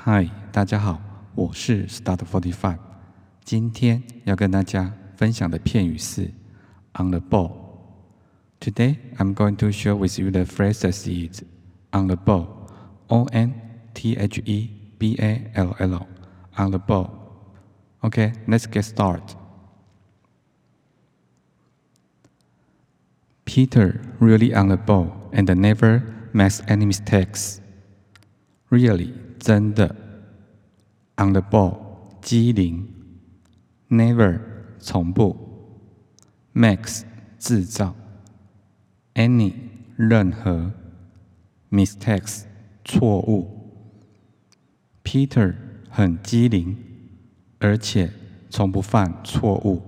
嗨，大家好，我是 Start Forty Five。今天要跟大家分享的片语是 on the ball。Today I'm going to share with you the phrases is on the ball, O N T H E B A L L, on the ball. Okay, let's get started. Peter really on the ball and never makes any mistakes. Really 真的，on the ball 机灵，never 从不，make，制造，any 任何，mistakes 错误。Peter 很机灵，而且从不犯错误。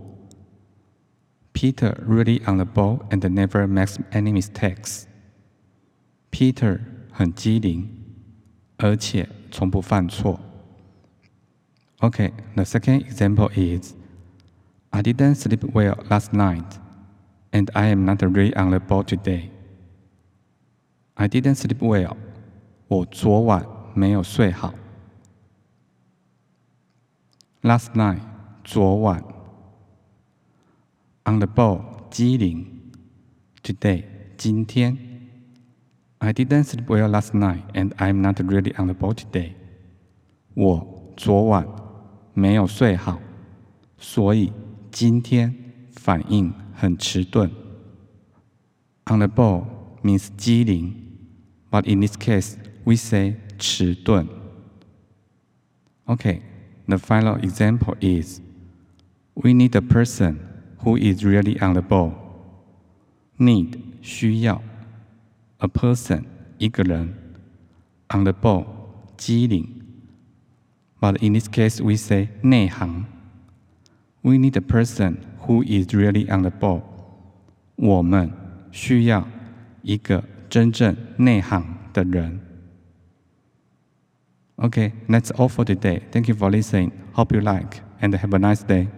Peter really on the ball and never makes any mistakes. Peter 很机灵，而且从不犯错。Okay, the second example is I didn't sleep well last night, and I am not really on the ball today. I didn't sleep well. 我昨晚没有睡好。Last night，昨晚。On the ball，机灵。Today，今天。 I didn't sleep well last night, and I'm not really on the ball today. 我昨晚没有睡好，所以今天反应很迟钝。On the ball means 机灵，but in this case we say 迟钝。Okay, the final example is we need a person who is really on the ball. Need 需要 ，a person 一个人，on the ball 机灵。But in this case, we say 内行。We need a person who is really on the ball. 我们需要一个真正内行的人。Okay, that's all for today. Thank you for listening. Hope you like and have a nice day.